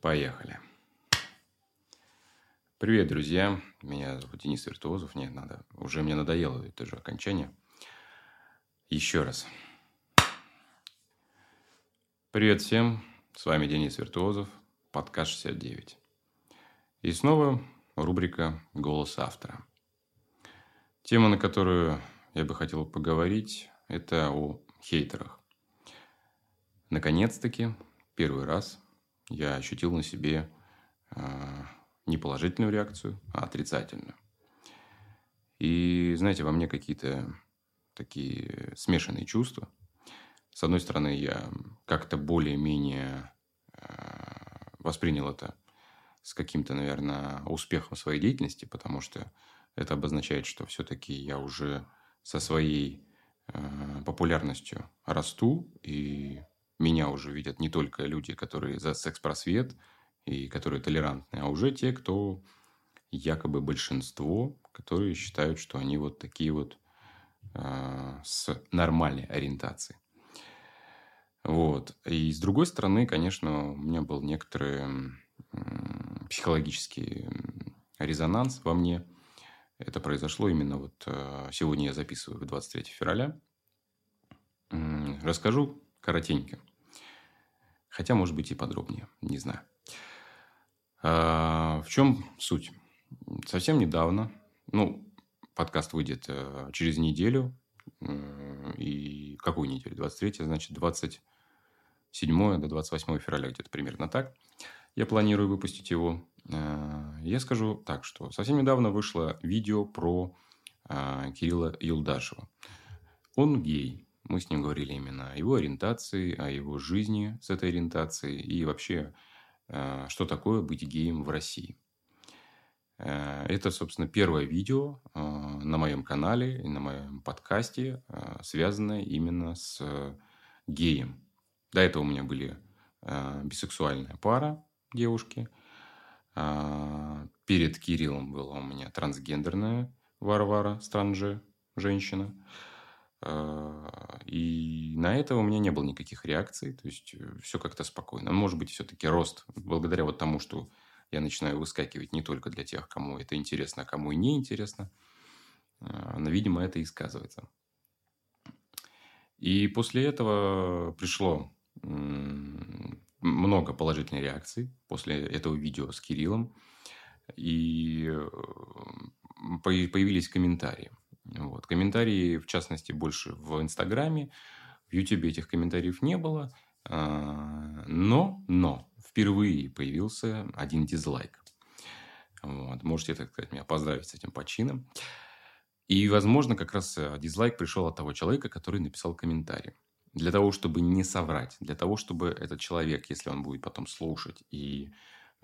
Поехали. Привет, друзья. Меня зовут Денис Виртуозов. Нет, надо. Уже мне надоело это же окончание. Еще раз. Привет всем. С вами Денис Виртуозов. Подкаст 69. И снова рубрика «Голос автора». Тема, на которую я бы хотел поговорить, это о хейтерах. Наконец-таки, первый раз я ощутил на себе э, не положительную реакцию, а отрицательную. И, знаете, во мне какие-то такие смешанные чувства. С одной стороны, я как-то более-менее э, воспринял это с каким-то, наверное, успехом своей деятельности, потому что это обозначает, что все-таки я уже со своей э, популярностью расту, и меня уже видят не только люди, которые за секс-просвет и которые толерантны, а уже те, кто якобы большинство, которые считают, что они вот такие вот э, с нормальной ориентацией. Вот. И с другой стороны, конечно, у меня был некоторый психологический резонанс во мне. Это произошло именно вот э, сегодня я записываю 23 февраля. Расскажу коротенько. Хотя, может быть, и подробнее. Не знаю. А, в чем суть? Совсем недавно, ну, подкаст выйдет э, через неделю. И какую неделю? 23, значит, 27 до 28 февраля где-то примерно так. Я планирую выпустить его. Э, я скажу так, что совсем недавно вышло видео про э, Кирилла Юлдашева. Он гей. Мы с ним говорили именно о его ориентации, о его жизни с этой ориентацией и вообще, э, что такое быть геем в России. Э, это, собственно, первое видео э, на моем канале и на моем подкасте, связанное именно с геем. До этого у меня были бисексуальная пара, девушки. Перед Кириллом была у меня трансгендерная Варвара Странже, женщина. А, и на это у меня не было никаких реакций. То есть, э, все как-то спокойно. Может быть, все-таки рост, благодаря вот тому, что я начинаю выскакивать не только для тех, кому это интересно, а кому и не интересно. А, но, видимо, это и сказывается. И после этого пришло много положительной реакций после этого видео с Кириллом. И э, появились комментарии. Вот. Комментарии, в частности, больше в Инстаграме. В Ютубе этих комментариев не было. А, но, но, впервые появился один дизлайк. Вот. Можете, так сказать, меня поздравить с этим почином. И, возможно, как раз э, дизлайк пришел от того человека, который написал комментарий. Для того, чтобы не соврать, для того, чтобы этот человек, если он будет потом слушать и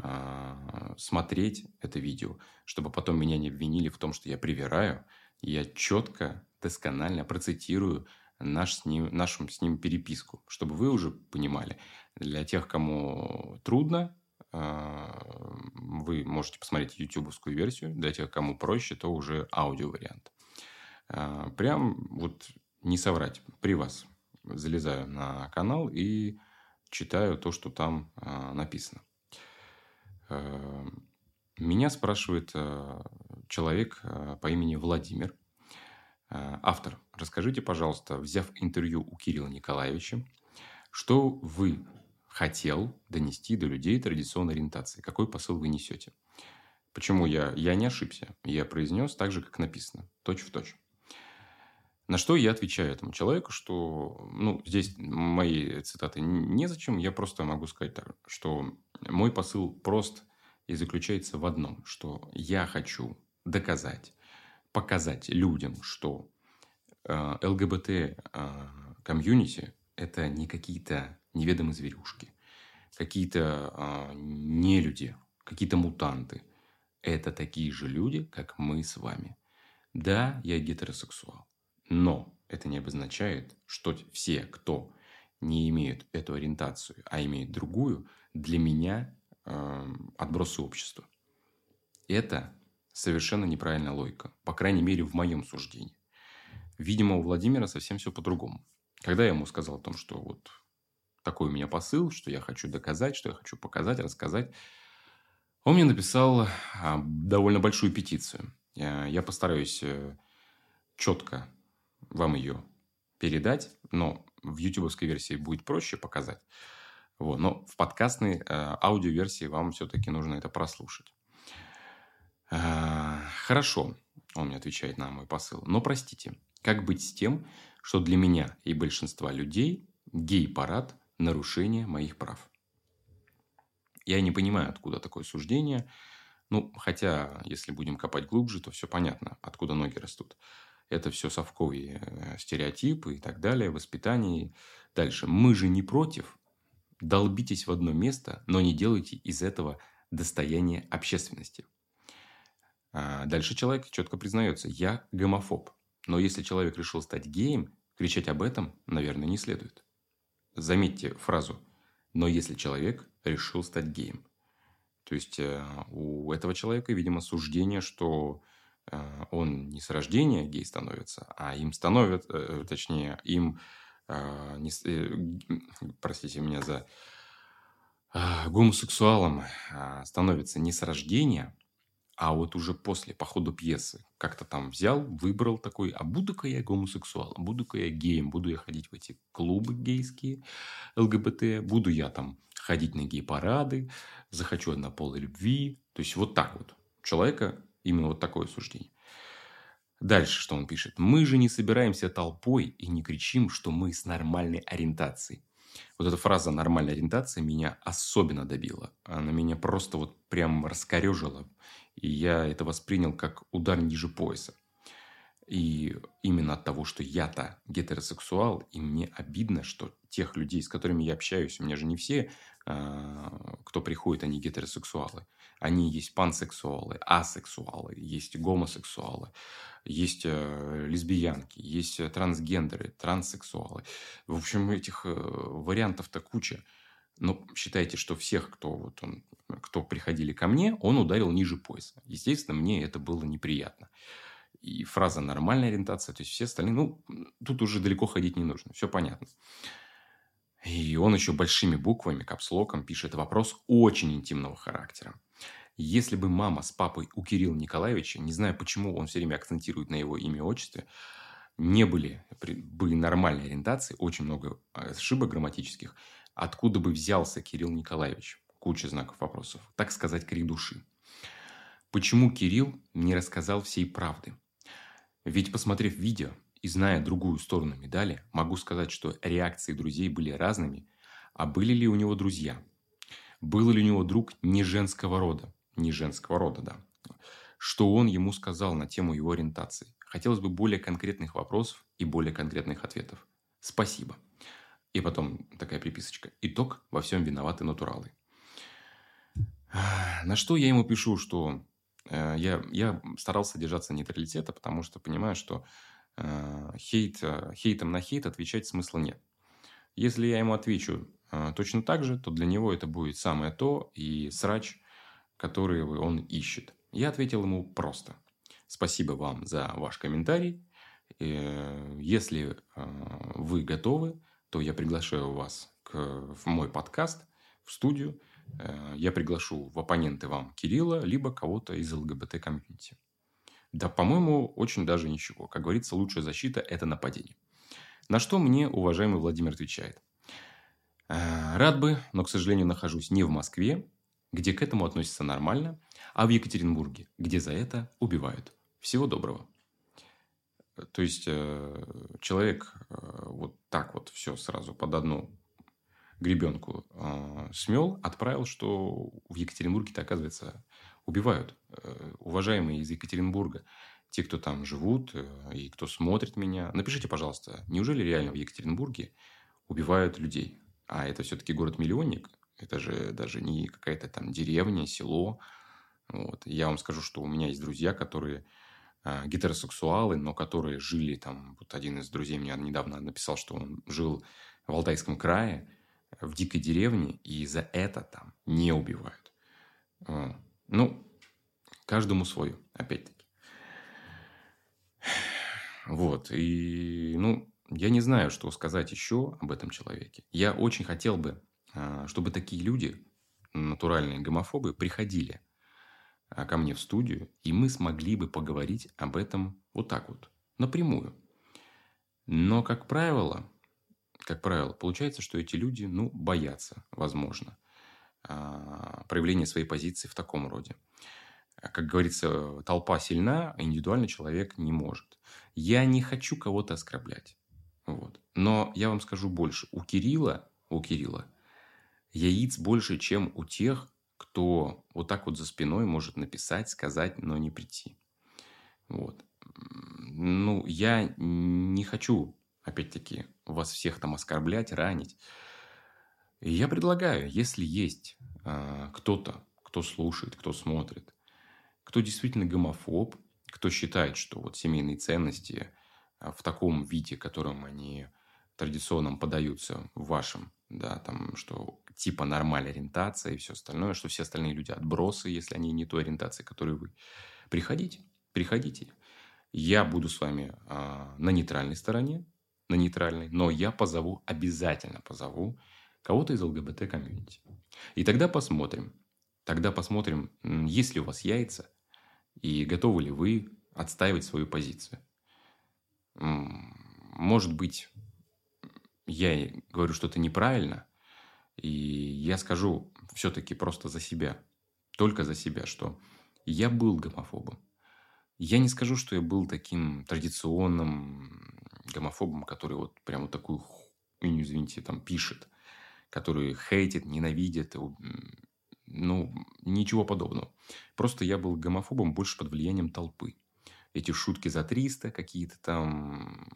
э, смотреть это видео, чтобы потом меня не обвинили в том, что я привираю, я четко, досконально процитирую наш с ним, нашу с ним переписку, чтобы вы уже понимали. Для тех, кому трудно, а, вы можете посмотреть ютубовскую версию. Для тех, кому проще, то уже аудио-вариант. А, прям вот не соврать, при вас залезаю на канал и читаю то, что там а, написано. Меня спрашивает человек э, по имени Владимир. Э, автор, расскажите, пожалуйста, взяв интервью у Кирилла Николаевича, что вы хотел донести до людей традиционной ориентации? Какой посыл вы несете? Почему я, я не ошибся? Я произнес так же, как написано, точь в точь. На что я отвечаю этому человеку, что, ну, здесь мои цитаты незачем, я просто могу сказать так, что мой посыл прост и заключается в одном, что я хочу доказать, показать людям, что э, ЛГБТ-комьюнити э, это не какие-то неведомые зверюшки, какие-то э, нелюди, какие-то мутанты. Это такие же люди, как мы с вами. Да, я гетеросексуал, но это не обозначает, что все, кто не имеют эту ориентацию, а имеют другую, для меня э, отбросы общества. Это совершенно неправильная логика. По крайней мере, в моем суждении. Видимо, у Владимира совсем все по-другому. Когда я ему сказал о том, что вот такой у меня посыл, что я хочу доказать, что я хочу показать, рассказать. Он мне написал а, довольно большую петицию. Я, я постараюсь э, четко вам ее передать, но в ютубовской версии будет проще показать. Вот. Но в подкастной э, аудиоверсии вам все-таки нужно это прослушать. Э, хорошо, он мне отвечает на мой посыл. Но простите, как быть с тем, что для меня и большинства людей гей-парад – нарушение моих прав? Я не понимаю, откуда такое суждение. Ну, хотя, если будем копать глубже, то все понятно, откуда ноги растут. Это все совковые э, стереотипы и так далее, воспитание. Дальше. Мы же не против. Долбитесь в одно место, но не делайте из этого достояние общественности. А дальше человек четко признается, я гомофоб. Но если человек решил стать геем, кричать об этом, наверное, не следует. Заметьте фразу «но если человек решил стать геем». То есть э, у этого человека, видимо, суждение, что э, он не с рождения гей становится, а им становят, э, точнее, им, не, простите меня за гомосексуалом, а, становится не с рождения, а вот уже после, по ходу пьесы, как-то там взял, выбрал такой, а буду-ка я гомосексуалом, буду-ка я геем, буду я ходить в эти клубы гейские, ЛГБТ, буду я там ходить на гей-парады, захочу однополой любви. То есть, вот так вот. У человека именно вот такое суждение. Дальше, что он пишет. Мы же не собираемся толпой и не кричим, что мы с нормальной ориентацией. Вот эта фраза «нормальная ориентация» меня особенно добила. Она меня просто вот прям раскорежила и я это воспринял как удар ниже пояса. И именно от того, что я-то гетеросексуал, и мне обидно, что тех людей, с которыми я общаюсь, у меня же не все, а, кто приходит, они гетеросексуалы. Они есть пансексуалы, асексуалы, есть гомосексуалы, есть э, лесбиянки, есть трансгендеры, транссексуалы. В общем, этих э, вариантов-то куча. Но считайте, что всех, кто, вот он, кто приходили ко мне, он ударил ниже пояса. Естественно, мне это было неприятно. И фраза «нормальная ориентация», то есть все остальные, ну, тут уже далеко ходить не нужно, все понятно. И он еще большими буквами, капслоком пишет вопрос очень интимного характера. Если бы мама с папой у Кирилла Николаевича, не знаю почему он все время акцентирует на его имя и отчестве, не были, были нормальной ориентации, очень много ошибок грамматических, Откуда бы взялся Кирилл Николаевич? Куча знаков вопросов. Так сказать, крик души. Почему Кирилл не рассказал всей правды? Ведь, посмотрев видео и зная другую сторону медали, могу сказать, что реакции друзей были разными. А были ли у него друзья? Был ли у него друг не женского рода? Не женского рода, да. Что он ему сказал на тему его ориентации? Хотелось бы более конкретных вопросов и более конкретных ответов. Спасибо. И потом такая приписочка. Итог во всем виноваты натуралы. На что я ему пишу, что я, я старался держаться нейтралитета, потому что понимаю, что э, хейт, э, хейтом на хейт отвечать смысла нет. Если я ему отвечу э, точно так же, то для него это будет самое то и срач, который он ищет. Я ответил ему просто. Спасибо вам за ваш комментарий. Э, если э, вы готовы, то я приглашаю вас к, в мой подкаст, в студию. Э, я приглашу в оппоненты вам Кирилла, либо кого-то из ЛГБТ-комьюнити. Да, по-моему, очень даже ничего. Как говорится, лучшая защита – это нападение. На что мне уважаемый Владимир отвечает. «Э, рад бы, но, к сожалению, нахожусь не в Москве, где к этому относятся нормально, а в Екатеринбурге, где за это убивают. Всего доброго. То есть э, человек э, вот так вот все сразу под одну гребенку э, смел, отправил, что в Екатеринбурге-то, оказывается, убивают. Уважаемые из Екатеринбурга, те, кто там живут и кто смотрит меня, напишите, пожалуйста, неужели реально в Екатеринбурге убивают людей? А это все-таки город-миллионник, это же даже не какая-то там деревня, село. Вот. Я вам скажу, что у меня есть друзья, которые а, гетеросексуалы, но которые жили там... Вот один из друзей мне недавно написал, что он жил в Алтайском крае, в дикой деревне, и за это там не убивают. Ну, каждому свое, опять-таки. Вот. И, ну, я не знаю, что сказать еще об этом человеке. Я очень хотел бы, а, чтобы такие люди, натуральные гомофобы, приходили а, ко мне в студию, и мы смогли бы поговорить об этом вот так вот, напрямую. Но, как правило, как правило, получается, что эти люди, ну, боятся, возможно, а, проявления своей позиции в таком роде. Как говорится, толпа сильна, а индивидуальный человек не может. Я не хочу кого-то оскорблять. Вот. Но я вам скажу больше. У Кирилла, у Кирилла яиц больше, чем у тех, кто вот так вот за спиной может написать, сказать, но не прийти. Вот. Ну, я не хочу, опять-таки, вас всех там оскорблять, ранить. я предлагаю, если есть э, кто-то, кто слушает, кто смотрит, кто действительно гомофоб, кто считает, что вот семейные ценности а, в таком виде, которым они традиционно подаются в вашем, да, там, что типа нормальная ориентация и все остальное, что все остальные люди отбросы, если они не той ориентации, которой вы. Приходите, приходите. Я буду с вами э, на нейтральной стороне, на нейтральной, но я позову, обязательно позову кого-то из ЛГБТ-комьюнити. И тогда посмотрим, тогда посмотрим, есть ли у вас яйца, и готовы ли вы отстаивать свою позицию. Может быть, я говорю что-то неправильно, и я скажу все-таки просто за себя, только за себя, что я был гомофобом. Я не скажу, что я был таким традиционным гомофобом, который вот прям вот такую хуйню, извините, там пишет, который хейтит, ненавидит, ну, ничего подобного. Просто я был гомофобом больше под влиянием толпы. Эти шутки за 300 какие-то там,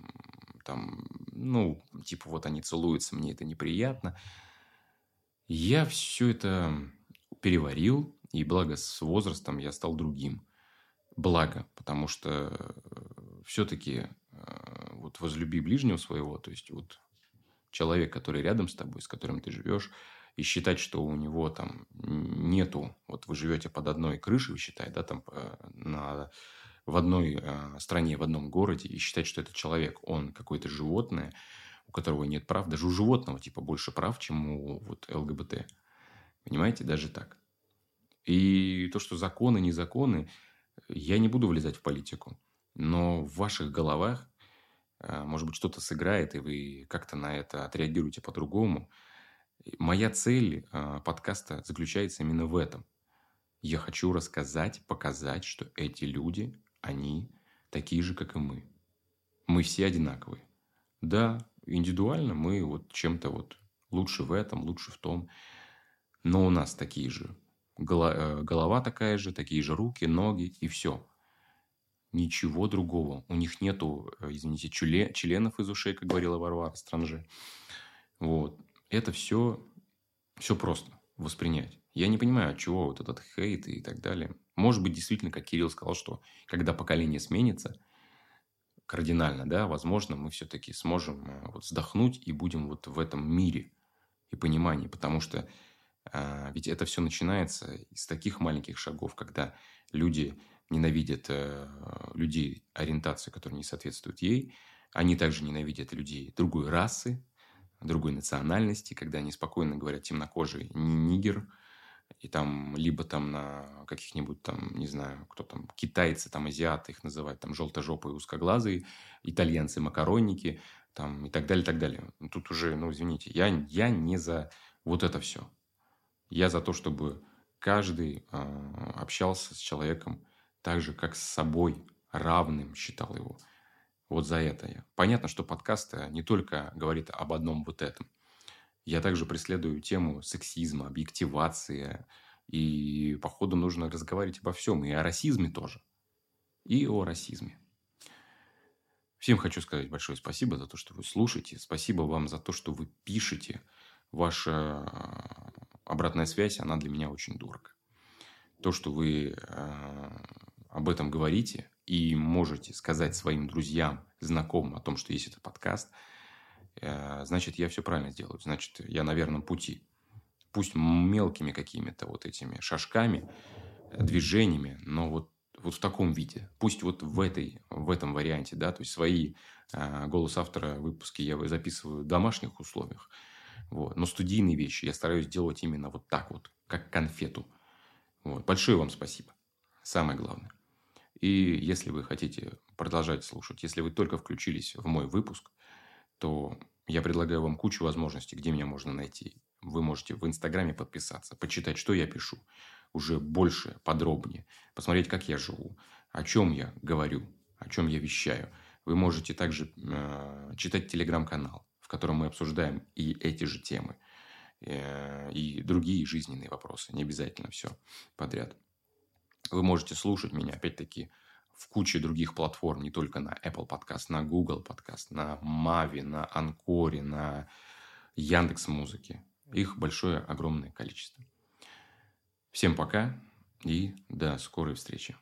там, ну, типа вот они целуются, мне это неприятно. Я все это переварил, и благо с возрастом я стал другим. Благо, потому что э, все-таки вот возлюби ближнего своего, то есть вот человек, который рядом с тобой, с которым ты живешь, и считать, что у него там нету, вот вы живете под одной крышей, вы считаете, да, там э, на, в одной э, стране, в одном городе, и считать, что этот человек, он какое-то животное, у которого нет прав, даже у животного типа больше прав, чем у вот ЛГБТ. Понимаете, даже так. И то, что законы, не законы, я не буду влезать в политику. Но в ваших головах, может быть, что-то сыграет, и вы как-то на это отреагируете по-другому – Моя цель э, подкаста заключается именно в этом. Я хочу рассказать, показать, что эти люди, они такие же, как и мы. Мы все одинаковые. Да, индивидуально мы вот чем-то вот лучше в этом, лучше в том. Но у нас такие же. Э, голова такая же, такие же руки, ноги и все. Ничего другого. У них нету, э, извините, членов из ушей, как говорила Варвара Странже. Вот это все, все просто воспринять. Я не понимаю, от чего вот этот хейт и так далее. Может быть, действительно, как Кирилл сказал, что когда поколение сменится кардинально, да, возможно, мы все-таки сможем э, вот вздохнуть и будем вот в этом мире и понимании, потому что а, ведь это все начинается из таких маленьких шагов, когда люди ненавидят а, людей ориентации, которые не соответствуют ей, они также ненавидят людей другой расы, другой национальности, когда они спокойно говорят темнокожий нигер, и там либо там на каких-нибудь там, не знаю, кто там, китайцы, там азиаты их называют, там желтожопые узкоглазые, итальянцы макаронники, там и так далее, и так далее. Тут уже, ну, извините, я, я не за вот это все. Я за то, чтобы каждый э, общался с человеком так же, как с собой, равным считал его. Вот за это я. Понятно, что подкаст э, не только говорит об одном вот этом. Я также преследую тему сексизма, объективации. И, походу, нужно разговаривать обо всем. И о расизме тоже. И о расизме. Всем хочу сказать большое спасибо за то, что вы слушаете. Спасибо вам за то, что вы пишете. Ваша э, обратная связь, она для меня очень дорого. То, что вы э, об этом говорите, и можете сказать своим друзьям, знакомым о том, что есть этот подкаст, э, значит, я все правильно сделаю. Значит, я на верном пути. Пусть мелкими какими-то вот этими шажками, движениями, но вот вот в таком виде. Пусть вот в, этой, в этом варианте, да, то есть свои э, голос автора выпуски я записываю в домашних условиях, вот. Но студийные вещи я стараюсь делать именно вот так вот, как конфету. Вот. Большое вам спасибо. Самое главное. И если вы хотите продолжать слушать, если вы только включились в мой выпуск, то я предлагаю вам кучу возможностей, где меня можно найти. Вы можете в Инстаграме подписаться, почитать, что я пишу, уже больше, подробнее, посмотреть, как я живу, о чем я говорю, о чем я вещаю. Вы можете также э, читать телеграм-канал в котором мы обсуждаем и эти же темы, э, и другие жизненные вопросы. Не обязательно все подряд. Вы можете слушать меня, опять-таки, в куче других платформ, не только на Apple Podcast, на Google Podcast, на Mavi, на Анкоре, на Яндекс Музыке. Их большое, огромное количество. Всем пока и до скорой встречи.